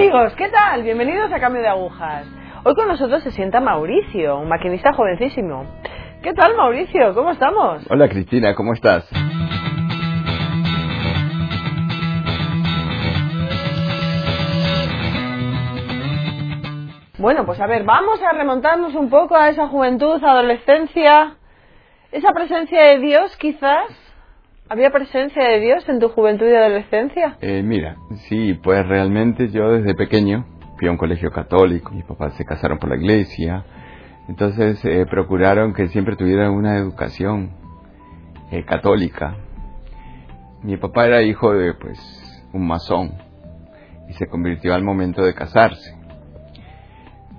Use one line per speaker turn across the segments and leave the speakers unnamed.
amigos, ¿qué tal? Bienvenidos a Cambio de Agujas. Hoy con nosotros se sienta Mauricio, un maquinista jovencísimo. ¿Qué tal, Mauricio? ¿Cómo estamos?
Hola, Cristina, ¿cómo estás?
Bueno, pues a ver, vamos a remontarnos un poco a esa juventud, adolescencia, esa presencia de Dios quizás. ¿Había presencia de Dios en tu juventud y adolescencia?
Eh, mira, sí, pues realmente yo desde pequeño fui a un colegio católico, mis papás se casaron por la iglesia, entonces eh, procuraron que siempre tuviera una educación eh, católica. Mi papá era hijo de pues un masón y se convirtió al momento de casarse.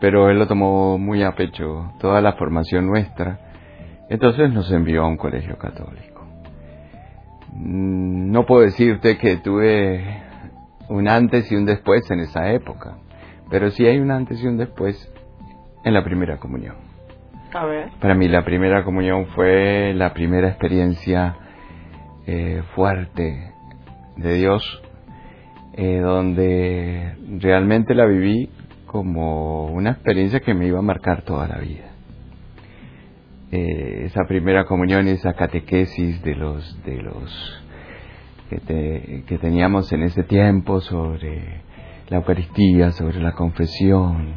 Pero él lo tomó muy a pecho, toda la formación nuestra. Entonces nos envió a un colegio católico. Mm, No puedo decirte que tuve un antes y un después en esa época, pero sí hay un antes y un después en la primera comunión.
A ver.
Para mí la primera comunión fue la primera experiencia eh, fuerte de Dios, eh, donde realmente la viví como una experiencia que me iba a marcar toda la vida. Eh, esa primera comunión y esa catequesis de los de los que, te- que teníamos en ese tiempo sobre la Eucaristía, sobre la confesión,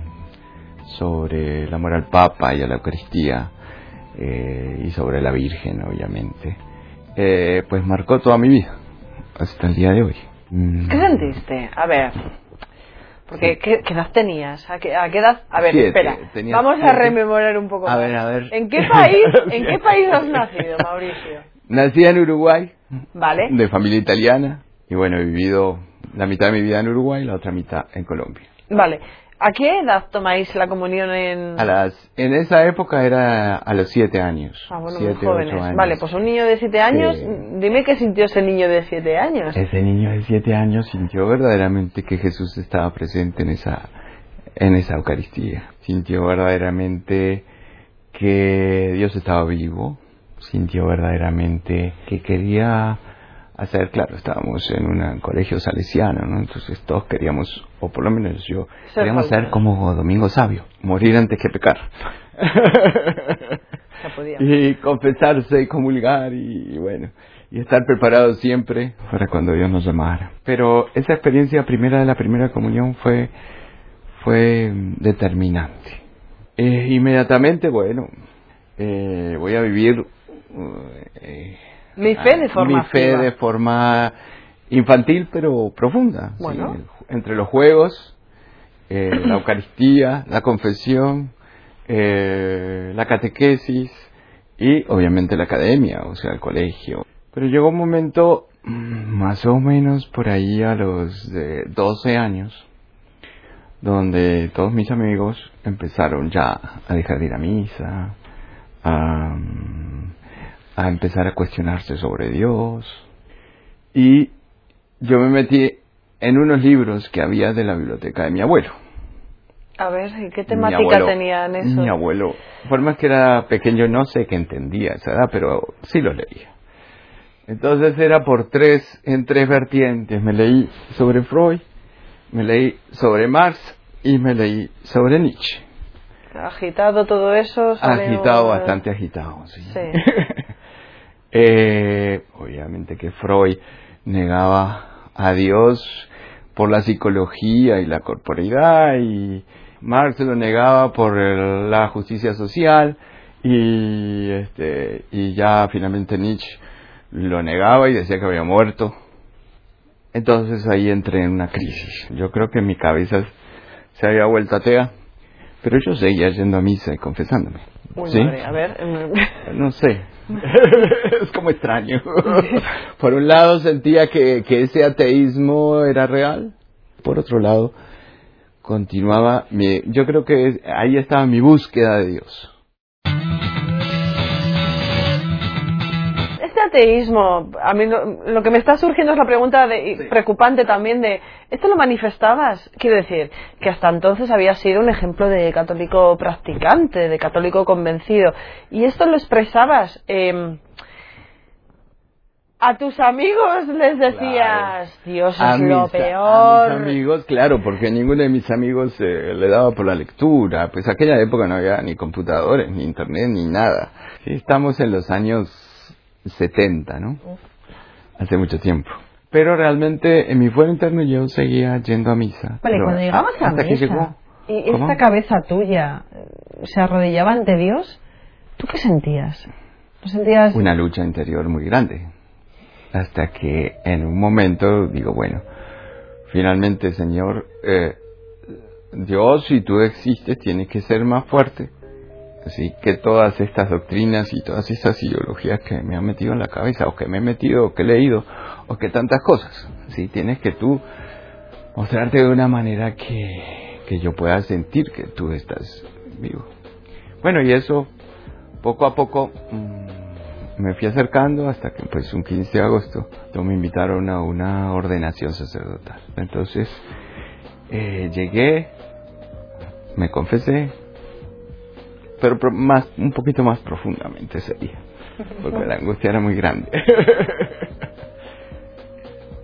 sobre el amor al Papa y a la Eucaristía eh, y sobre la Virgen, obviamente, eh, pues marcó toda mi vida hasta el día de hoy. Mm.
¿Qué sentiste? A ver. Porque, ¿qué, qué edad tenías? ¿A qué, a qué edad? A ver,
Siete,
espera.
tenía
Vamos a rememorar un poco
A
más.
ver, a ver.
¿En qué país, en qué país has nacido, Mauricio?
Nací en Uruguay,
Vale.
de familia italiana, y bueno, he vivido la mitad de mi vida en Uruguay y la otra mitad en Colombia.
Vale. ¿A qué edad tomáis la comunión en...?
A las, en esa época era a los siete años.
Ah, bueno,
siete,
muy jóvenes.
años.
Vale, pues un niño de siete años,
Sí.
dime qué sintió ese niño de siete años.
Ese niño de siete años sintió verdaderamente que Jesús estaba presente en esa, en esa Eucaristía. Sintió verdaderamente que Dios estaba vivo. Sintió verdaderamente que quería hacer, claro, estábamos en un colegio salesiano, ¿no? Entonces todos queríamos, o por lo menos yo, queríamos ser como Domingo Sabio, morir antes que pecar. Y confesarse y comulgar y, y bueno, y estar preparado siempre para cuando Dios nos llamara. Pero esa experiencia primera de la primera comunión fue, fue determinante. Eh, inmediatamente, bueno, eh, voy a vivir eh,
Mi fe de forma
mi fe de forma infantil pero profunda. sí, entre los juegos, eh, la Eucaristía, la confesión, eh, la catequesis y obviamente la academia, o sea, el colegio. Pero llegó un momento, mm, más o menos por ahí a los de 12 años, donde todos mis amigos empezaron ya a dejar de ir a misa, a, mm, a empezar a cuestionarse sobre Dios. Y yo me metí en unos libros que había de la biblioteca de mi abuelo.
A ver, ¿y qué
Mi
temática
abuelo-
tenían eso?
Mi abuelo, por más que era pequeño, no sé qué entendía esa edad, pero sí lo leía. Entonces era por tres, en tres vertientes. Me leí sobre Freud, me leí sobre Marx y me leí sobre Nietzsche.
Agitado todo eso.
Agitado,
un-
bastante agitado, sí.
Sí.
Eh, obviamente que Freud negaba a Dios por la psicología y la corporeidad y Marx lo negaba por el- la justicia social y este y ya finalmente Nietzsche lo negaba y decía que había muerto. Entonces ahí entré en una crisis. Yo creo que mi cabeza se había vuelto atea, pero yo seguía yendo a misa y confesándome. ¿Sí?
madre, a ver. mm,
No sé. es como extraño. Por un lado sentía que, que ese ateísmo era real. Por otro lado, continuaba mi, yo creo que ahí estaba mi búsqueda de Dios.
Ateísmo, a mí lo, lo que me está surgiendo es la pregunta de, preocupante también de, ¿esto lo manifestabas? Quiero decir, que hasta entonces había sido un ejemplo de católico practicante, de católico convencido, y esto lo expresabas eh, a tus amigos les decías, Dios
a
es
mis,
lo
a
peor.
mis amigos, claro, porque ninguno de mis amigos eh, le daba por la lectura. Pues aquella época no había ni computadores, ni internet, ni nada. Estamos en los años 70, ¿no? Hace mucho tiempo. Pero realmente en mi fuero interno yo seguía yendo a misa.
Vale,
Pero
cuando a
hasta que
misa
llegó.
y
¿Cómo?
esta cabeza tuya eh, se arrodillaba ante Dios, ¿tú qué sentías? ¿No sentías
una lucha interior muy grande. Hasta que en un momento digo, bueno, finalmente Señor, eh, Dios, si tú existes, tienes que ser más fuerte. Así que todas estas doctrinas y todas estas ideologías que me han metido en la cabeza, o que me he metido, o que he leído, o que tantas cosas, ¿sí? tienes que tú mostrarte de una manera que, que yo pueda sentir que tú estás vivo. Bueno, y eso poco a poco mm, me fui acercando hasta que pues un 15 de agosto me invitaron a una ordenación sacerdotal. Entonces eh, llegué, me confesé, pero más, un poquito más profundamente ese día, porque la angustia era muy grande.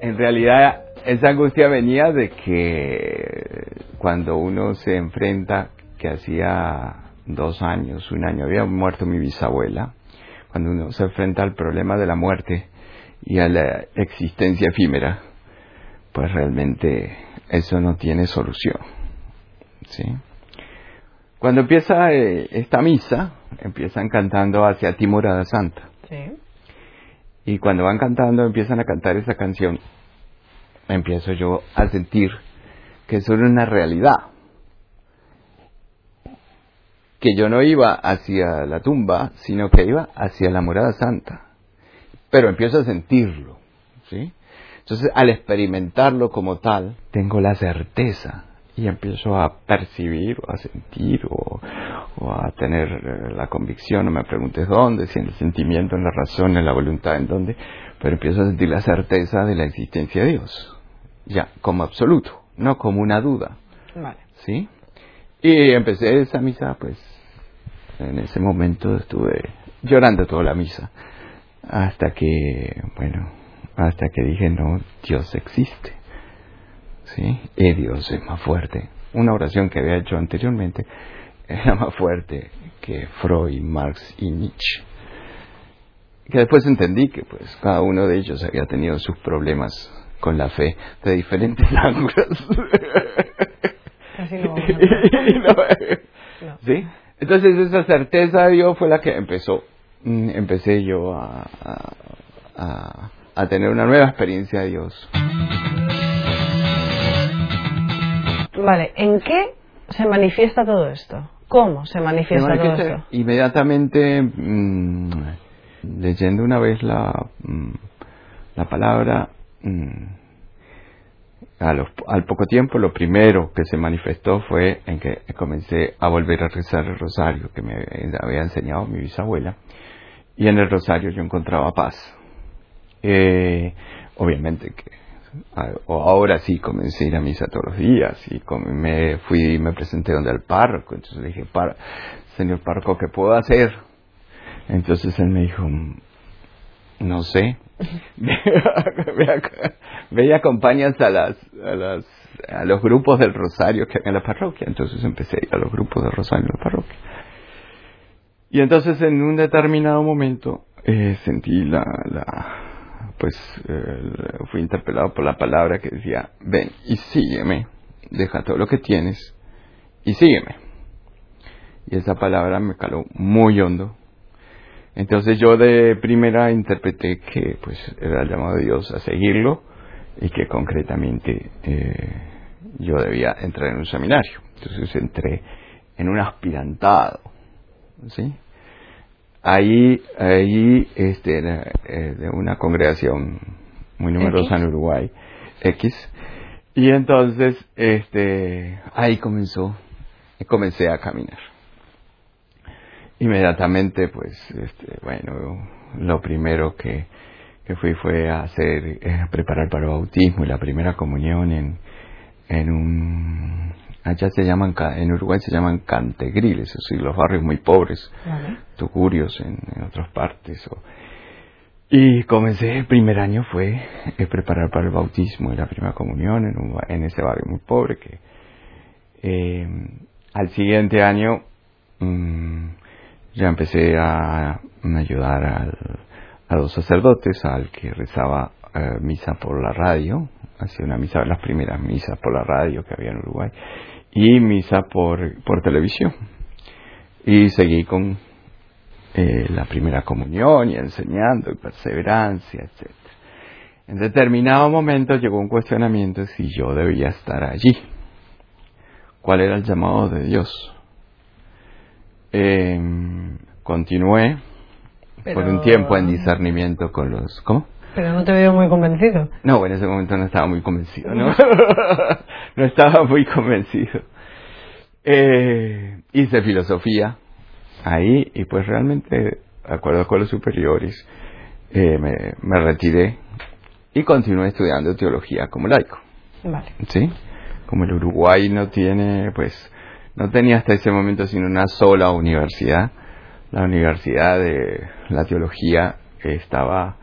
en realidad esa angustia venía de que cuando uno se enfrenta, que hacía dos años, un año, había muerto mi bisabuela, cuando uno se enfrenta al problema de la muerte y a la existencia efímera, pues realmente eso no tiene solución. ¿sí? Cuando empieza eh, esta misa, empiezan cantando hacia ti morada santa.
Sí.
Y cuando van cantando, empiezan a cantar esa canción, empiezo yo a sentir que eso era una realidad. Que yo no iba hacia la tumba, sino que iba hacia la morada santa. Pero empiezo a sentirlo, ¿sí? Entonces, al experimentarlo como tal, tengo la certeza y empiezo a percibir o a sentir o, o a tener eh, la convicción, no me preguntes dónde, si en el sentimiento, en la razón, en la voluntad, en dónde, pero empiezo a sentir la certeza de la existencia de Dios, ya, como absoluto, no como una duda,
Vale.
¿sí? Y empecé esa misa, pues, en ese momento estuve llorando toda la misa, hasta que, bueno, hasta que dije, no, Dios existe. ¿Sí? Y Dios es más fuerte. Una oración que había hecho anteriormente era más fuerte que Freud, Marx y Nietzsche. Que después entendí que pues cada uno de ellos había tenido sus problemas con la fe de diferentes ángulos.
Casi no.
No,
No.
¿Sí? Entonces esa certeza de Dios fue la que empezó, mm, empecé yo a, a, a- a tener una nueva experiencia de Dios.
Vale, ¿en qué se manifiesta todo esto? ¿Cómo se
Se
manifiesta todo esto?
inmediatamente mm, leyendo una vez la, mm, la palabra, mm, a los- al poco tiempo lo primero que se manifestó fue en que comencé a volver a rezar el rosario que me había enseñado mi bisabuela y en el rosario yo encontraba paz. Eh, obviamente que o ahora sí comencé a ir a misa todos los días y me fui y me presenté donde al párroco. Entonces le dije "Par- señor párroco qué puedo hacer entonces él me dijo "Mm, no sé. Ve, y acompañas a las a las a los grupos del rosario que hay en la parroquia. Entonces empecé a ir a los grupos del rosario en la parroquia. Y entonces en un determinado momento eh, sentí la pues eh, fui interpelado por la palabra que decía, ven y sígueme, deja todo lo que tienes y sígueme. Y esa palabra me caló muy hondo. Entonces yo de primera interpreté que pues era el llamado de Dios a seguirlo y que concretamente eh, yo debía entrar en un seminario. Entonces entré en un aspirantado, ¿sí? Ahí, ahí este, era, eh, de una congregación muy numerosa en Uruguay, X, y entonces este, ahí comenzó, comencé a caminar. Inmediatamente, pues, este, bueno, lo primero que, que fui fue a hacer, eh, preparar para el bautismo y la primera comunión en, en un, allá se llaman, en Uruguay se llaman cantegriles, es decir, los barrios muy pobres,
Vale.
tugurios en, en otras partes. o- Y comencé, el primer año fue eh, preparar para el bautismo y la primera comunión en, un, en ese barrio muy pobre que eh, al siguiente año mm, ya empecé a, ayudar al, a los sacerdotes, al que rezaba eh, misa por la radio, hacía una misa, las primeras misas por la radio que había en Uruguay, y misa por, por televisión. Y seguí con eh, la primera comunión y enseñando y perseverancia, etc. En determinado momento llegó un cuestionamiento si yo debía estar allí. ¿Cuál era el llamado de Dios? Eh, continué por un tiempo en discernimiento con los... ¿Cómo?
Pero no te veo muy convencido.
No, en ese momento no estaba muy convencido, ¿no? no estaba muy convencido. Eh, hice filosofía ahí y pues realmente, de acuerdo con los superiores, eh, me, me, retiré y continué estudiando teología como laico.
Vale.
¿Sí? Como el Uruguay no tiene, pues, no tenía hasta ese momento sino una sola universidad, la Universidad de la Teología estaba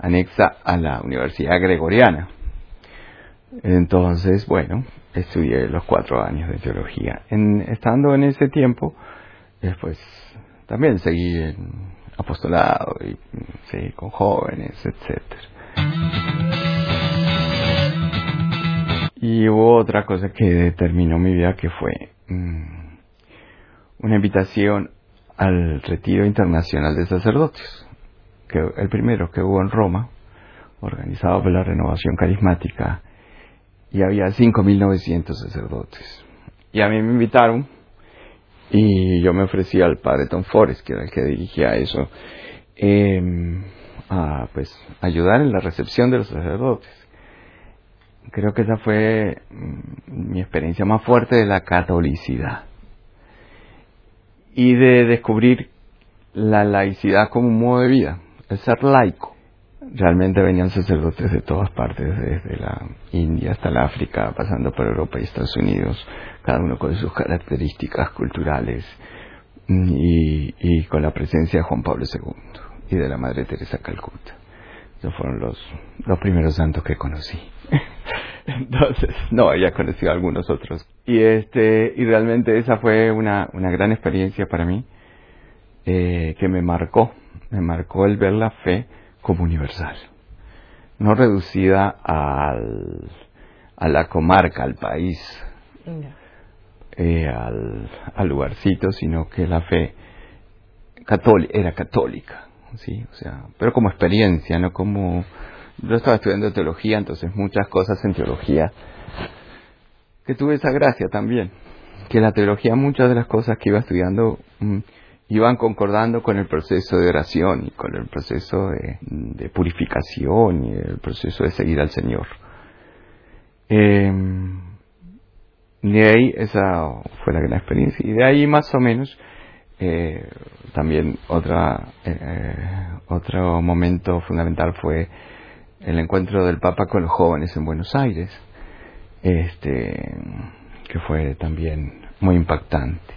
anexa a la Universidad Gregoriana. Entonces, bueno, estudié los cuatro años de teología. En, estando en ese tiempo, después también seguí en apostolado y seguí con jóvenes, etcétera. Y hubo otra cosa que determinó mi vida que fue mmm, una invitación al retiro internacional de sacerdotes, que el primero que hubo en Roma, organizado por la Renovación Carismática, y había 5.900 sacerdotes. Y a mí me invitaron y yo me ofrecí al padre Tom Forrest, que era el que dirigía eso, eh, a pues ayudar en la recepción de los sacerdotes. Creo que esa fue mm, mi experiencia más fuerte de la catolicidad y de descubrir la laicidad como un modo de vida, el ser laico. Realmente venían sacerdotes de todas partes, desde la India hasta el África, pasando por Europa y Estados Unidos, cada uno con sus características culturales y, y con la presencia de Juan Pablo II y de la Madre Teresa Calcuta. Esos fueron los, los primeros santos que conocí. Entonces, no, había conocido a algunos otros. Y este, y realmente esa fue una, una gran experiencia para mí, eh, que me marcó, me marcó el ver la fe como universal. No reducida al, a la comarca, al país, eh, al, al lugarcito, sino que la fe era católica, sí, o sea, pero como experiencia, no como yo estaba estudiando teología, entonces muchas cosas en teología que tuve esa gracia también, que la teología muchas de las cosas que iba estudiando iban concordando con el proceso de oración y con el proceso de, purificación y el proceso de seguir al Señor. Eh, de ahí esa fue la gran experiencia y de ahí más o menos eh, también otra eh, otro momento fundamental fue el encuentro del Papa con los jóvenes en Buenos Aires, este, que fue también muy impactante.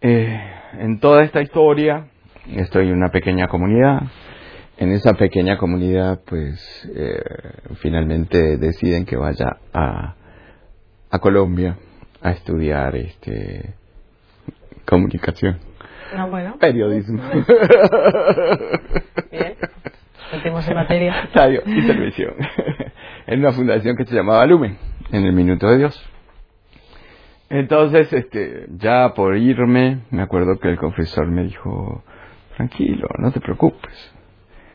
Eh, en toda esta historia estoy en una pequeña comunidad. En esa pequeña comunidad, pues, eh, finalmente deciden que vaya a, a Colombia a estudiar este comunicación.
Ah, bueno.
Periodismo.
Bien. Metimos en materia.
Radio y televisión. en una fundación que se llamaba Lumen, en el Minuto de Dios. Entonces, este, ya por irme, me acuerdo que el confesor me dijo, tranquilo, no te preocupes.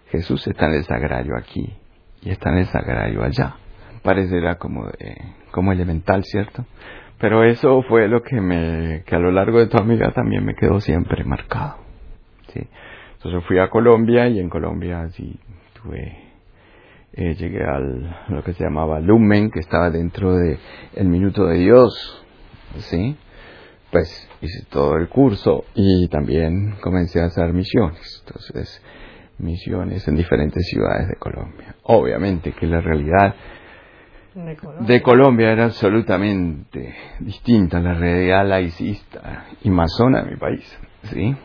Jesús está en el sagrario aquí y está en el sagrario allá. Parecerá como, como elemental, ¿cierto? Pero eso fue lo que me, que a lo largo de toda mi vida también me quedó siempre marcado. ¿sí? Entonces fui a Colombia y en Colombia así tuve, eh, llegué al lo que se llamaba Lumen, que estaba dentro de el Minuto de Dios, ¿sí? Pues hice todo el curso y también comencé a hacer misiones. Entonces, misiones en diferentes ciudades de Colombia. Obviamente que la realidad
De Colombia.
de Colombia era absolutamente distinta a la realidad laicista y masona de mi país, ¿sí?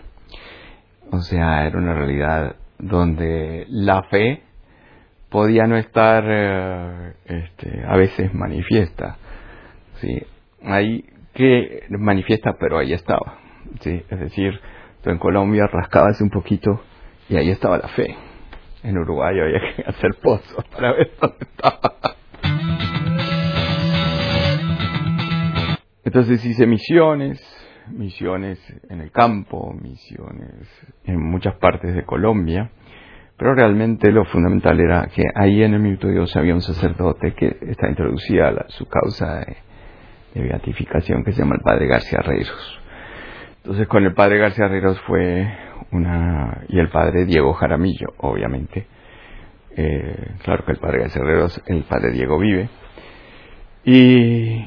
O sea, era una realidad donde la fe podía no estar eh, este, a veces manifiesta. ¿sí? Ahí que manifiesta, pero ahí estaba. ¿sí? Es decir, en Colombia rascabas un poquito y ahí estaba la fe. En Uruguay había que hacer pozos para ver dónde estaba. Entonces hice misiones, misiones en el campo, misiones en muchas partes de Colombia, pero realmente lo fundamental era que ahí en el Minuto de Dios había un sacerdote que está introducida a su causa de, beatificación que se llama el Padre García Reiros. Entonces con el Padre García Reiros fue una... y el Padre Diego Jaramillo, obviamente. Eh, claro que el Padre García Reiros, el Padre Diego vive. Y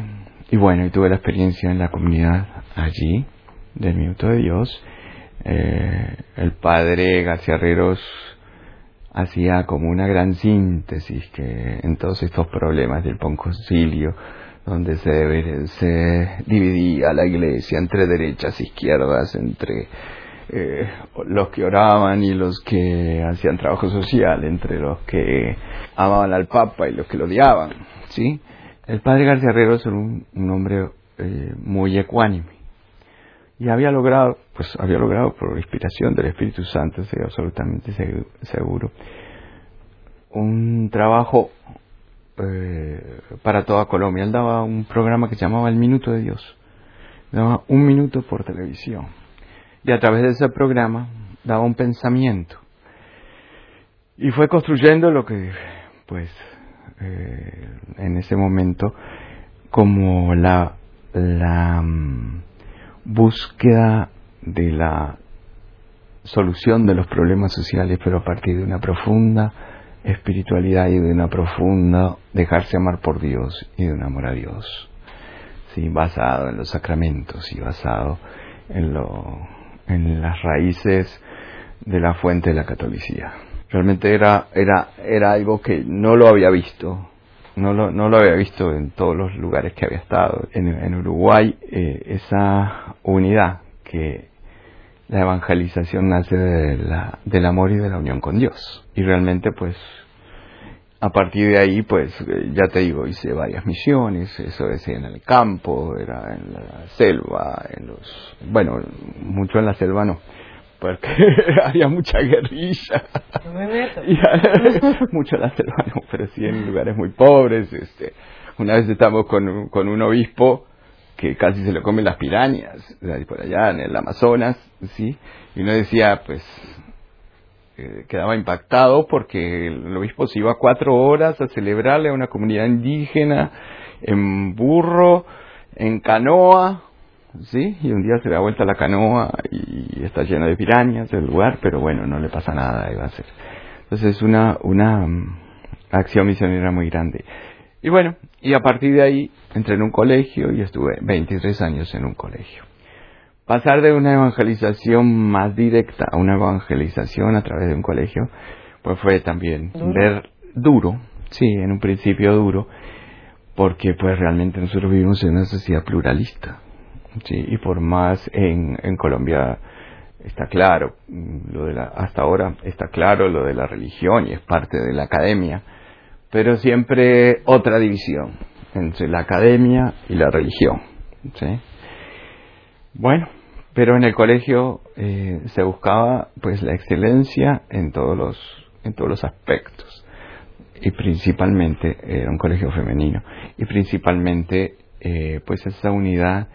y bueno, y tuve la experiencia en la comunidad allí, del Minuto de Dios. Eh, el padre García Herreros hacía como una gran síntesis que en todos estos problemas del ponconcilio, donde se, se dividía la iglesia entre derechas e izquierdas, entre eh, los que oraban y los que hacían trabajo social, entre los que amaban al Papa y los que lo odiaban, ¿sí? El padre García Herrero es un, hombre eh, muy ecuánime y había logrado, pues había logrado por inspiración del Espíritu Santo, estoy absolutamente seguro, un trabajo eh, para toda Colombia. Él daba un programa que se llamaba El Minuto de Dios. Daba un minuto por televisión. Y a través de ese programa daba un pensamiento. Y fue construyendo lo que, pues, eh, en ese momento como la, mm, búsqueda de la solución de los problemas sociales, pero a partir de una profunda espiritualidad y de una profunda dejarse amar por Dios y de un amor a Dios, ¿sí? basado en los sacramentos y basado en, lo, en las raíces de la fuente de la catolicidad. Realmente era, era, era algo que no lo había visto, no lo, no lo había visto en todos los lugares que había estado. En, en Uruguay, eh, esa unidad que la evangelización nace de la, del amor y de la unión con Dios. Y realmente, pues, a partir de ahí, pues, eh, ya te digo, hice varias misiones, eso decía en el campo, era en la selva, en los, bueno, mucho en la selva no, porque había mucha guerrilla. No me meto. mucho la selva, no, pero sí en lugares muy pobres. Este, una vez estábamos con, con un obispo que casi se lo comen las pirañas, por allá en el Amazonas, ¿sí? Y uno decía, pues, eh, quedaba impactado porque el obispo se iba cuatro horas a celebrarle a una comunidad indígena en burro, en canoa, ¿sí? Y un día se da vuelta la canoa y está llena de pirañas el lugar, pero bueno, no le pasa nada, iba a ser. Entonces es una, una mm, acción misionera muy grande. Y bueno, y a partir de ahí entré en un colegio y estuve 23 años en un colegio. Pasar de una evangelización más directa a una evangelización a través de un colegio, pues fue también ver duro, sí, en un principio duro, porque pues realmente nosotros vivimos en una sociedad pluralista Sí, y por más en, en Colombia está claro, lo de la, hasta ahora está claro lo de la religión y es parte de la academia, pero siempre otra división entre la academia y la religión. ¿sí? Bueno, pero en el colegio eh, se buscaba pues la excelencia en todos los en todos los aspectos y principalmente era un colegio femenino y principalmente eh, pues esa unidad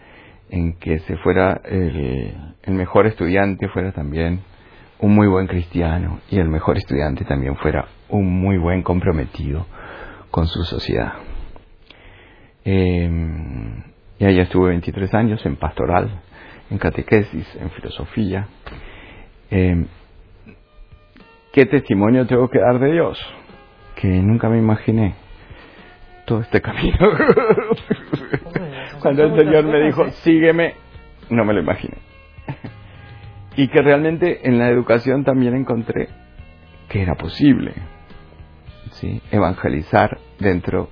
en que se fuera el, mejor estudiante fuera también un muy buen cristiano y el mejor estudiante también fuera un muy buen comprometido con su sociedad. Em, y allá estuve 23 años en pastoral, en catequesis, en filosofía. Em, ¿Qué testimonio tengo que dar de Dios? Que nunca me imaginé todo este camino. Cuando el Señor me dijo, sígueme, no me lo imaginé. Y que realmente en la educación también encontré que era posible evangelizar dentro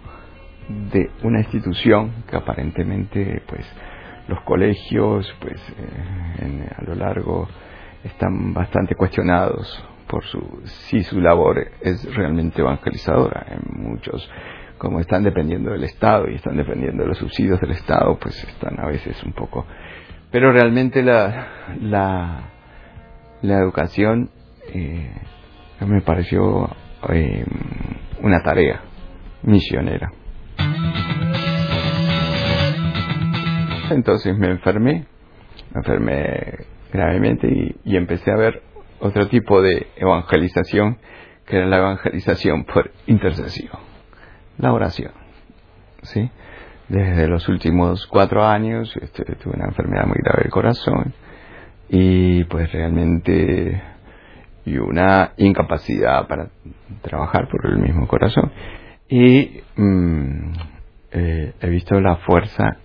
de una institución que aparentemente pues los colegios pues eh, a lo largo están bastante cuestionados por su si su labor es realmente evangelizadora. En muchos como están dependiendo del Estado y están dependiendo de los subsidios del Estado pues están a veces un poco pero realmente la la, la educación eh, me pareció eh, una tarea misionera entonces me enfermé me enfermé gravemente y, empecé a ver otro tipo de evangelización que era la evangelización por intercesión, la oración. ¿sí? Desde los últimos cuatro años este, tuve una enfermedad muy grave del corazón y pues realmente y una incapacidad para trabajar por el mismo corazón y mmm, eh, he visto la fuerza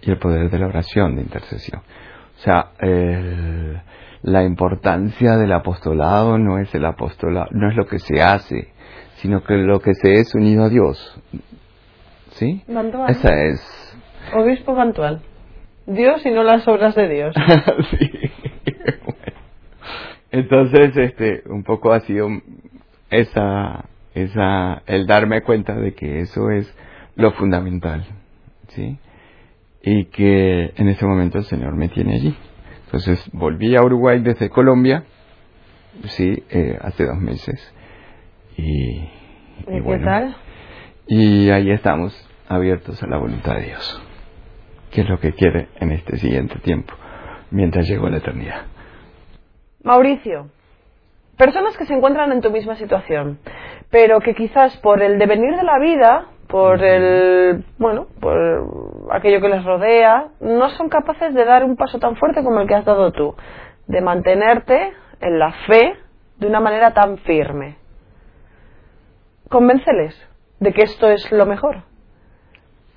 y el poder de la oración de intercesión. O sea, el, la importancia del apostolado no es el apostolado, no es lo que se hace, sino que lo que se es unido a Dios. ¿Sí?
Bantual.
Esa es.
Obispo Bantual. Dios y no las obras de Dios.
sí. Entonces, este, un poco ha sido esa, esa, el darme cuenta de que eso es lo fundamental, ¿sí? Y que en ese momento el Señor me tiene allí. Entonces volví a Uruguay desde Colombia, sí, eh, hace dos meses. Y,
¿Y,
y
qué
bueno,
tal?
y ahí estamos abiertos a la voluntad de Dios, que es lo que quiere en este siguiente tiempo, mientras llego a la eternidad.
Mauricio, personas que se encuentran en tu misma situación, pero que quizás por el devenir de la vida, por el, bueno, por aquello que les rodea, no son capaces de dar un paso tan fuerte como el que has dado tú, de mantenerte en la fe de una manera tan firme. Convénceles de que esto es lo mejor,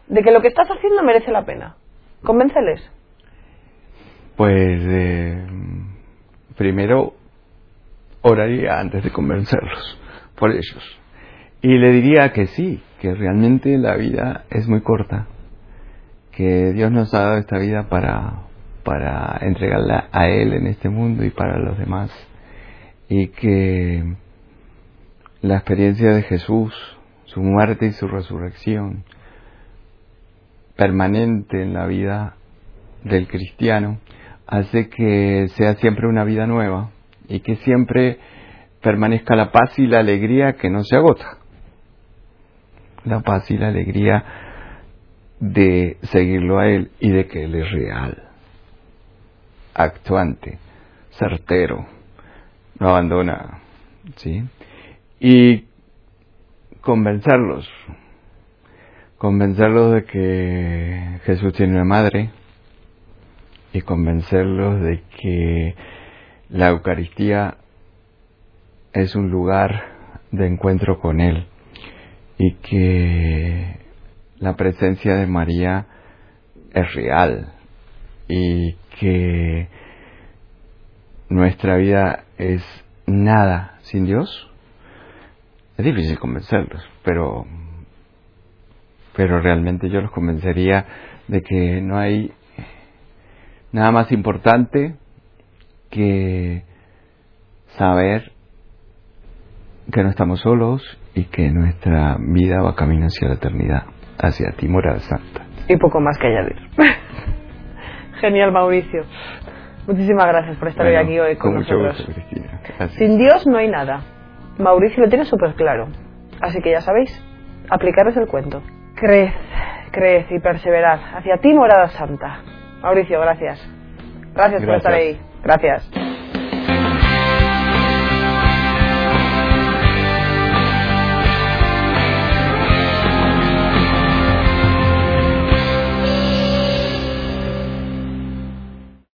de que lo que estás haciendo merece la pena. Convénceles.
Pues eh, primero oraría antes de convencerlos por ellos. Y le diría que sí, que realmente la vida es muy corta, que Dios nos ha dado esta vida para, para entregarla a Él en este mundo y para los demás. Y que la experiencia de Jesús, su muerte y su resurrección, permanente en la vida del cristiano, hace que sea siempre una vida nueva y que siempre permanezca la paz y la alegría que no se agota. La paz y la alegría de seguirlo a Él y de que Él es real, actuante, certero, no abandona, ¿sí? Y convencerlos, convencerlos de que Jesús tiene una madre y convencerlos de que la Eucaristía es un lugar de encuentro con Él y que la presencia de María es real y que nuestra vida es nada sin Dios. Es difícil convencerlos, pero pero realmente yo los convencería de que no hay nada más importante que saber que no estamos solos y que nuestra vida va camino hacia la eternidad, hacia ti, morada santa.
Y poco más que añadir. Genial, Mauricio. Muchísimas gracias por estar
Bueno,
hoy aquí hoy con,
con mucho
nosotros.
gusto.
Sin Dios no hay nada. Mauricio lo tiene súper claro. Así que ya sabéis, aplicaros el cuento. Creed, creed y perseverad hacia ti, morada santa. Mauricio, gracias. Gracias por
Gracias.
estar ahí. Gracias.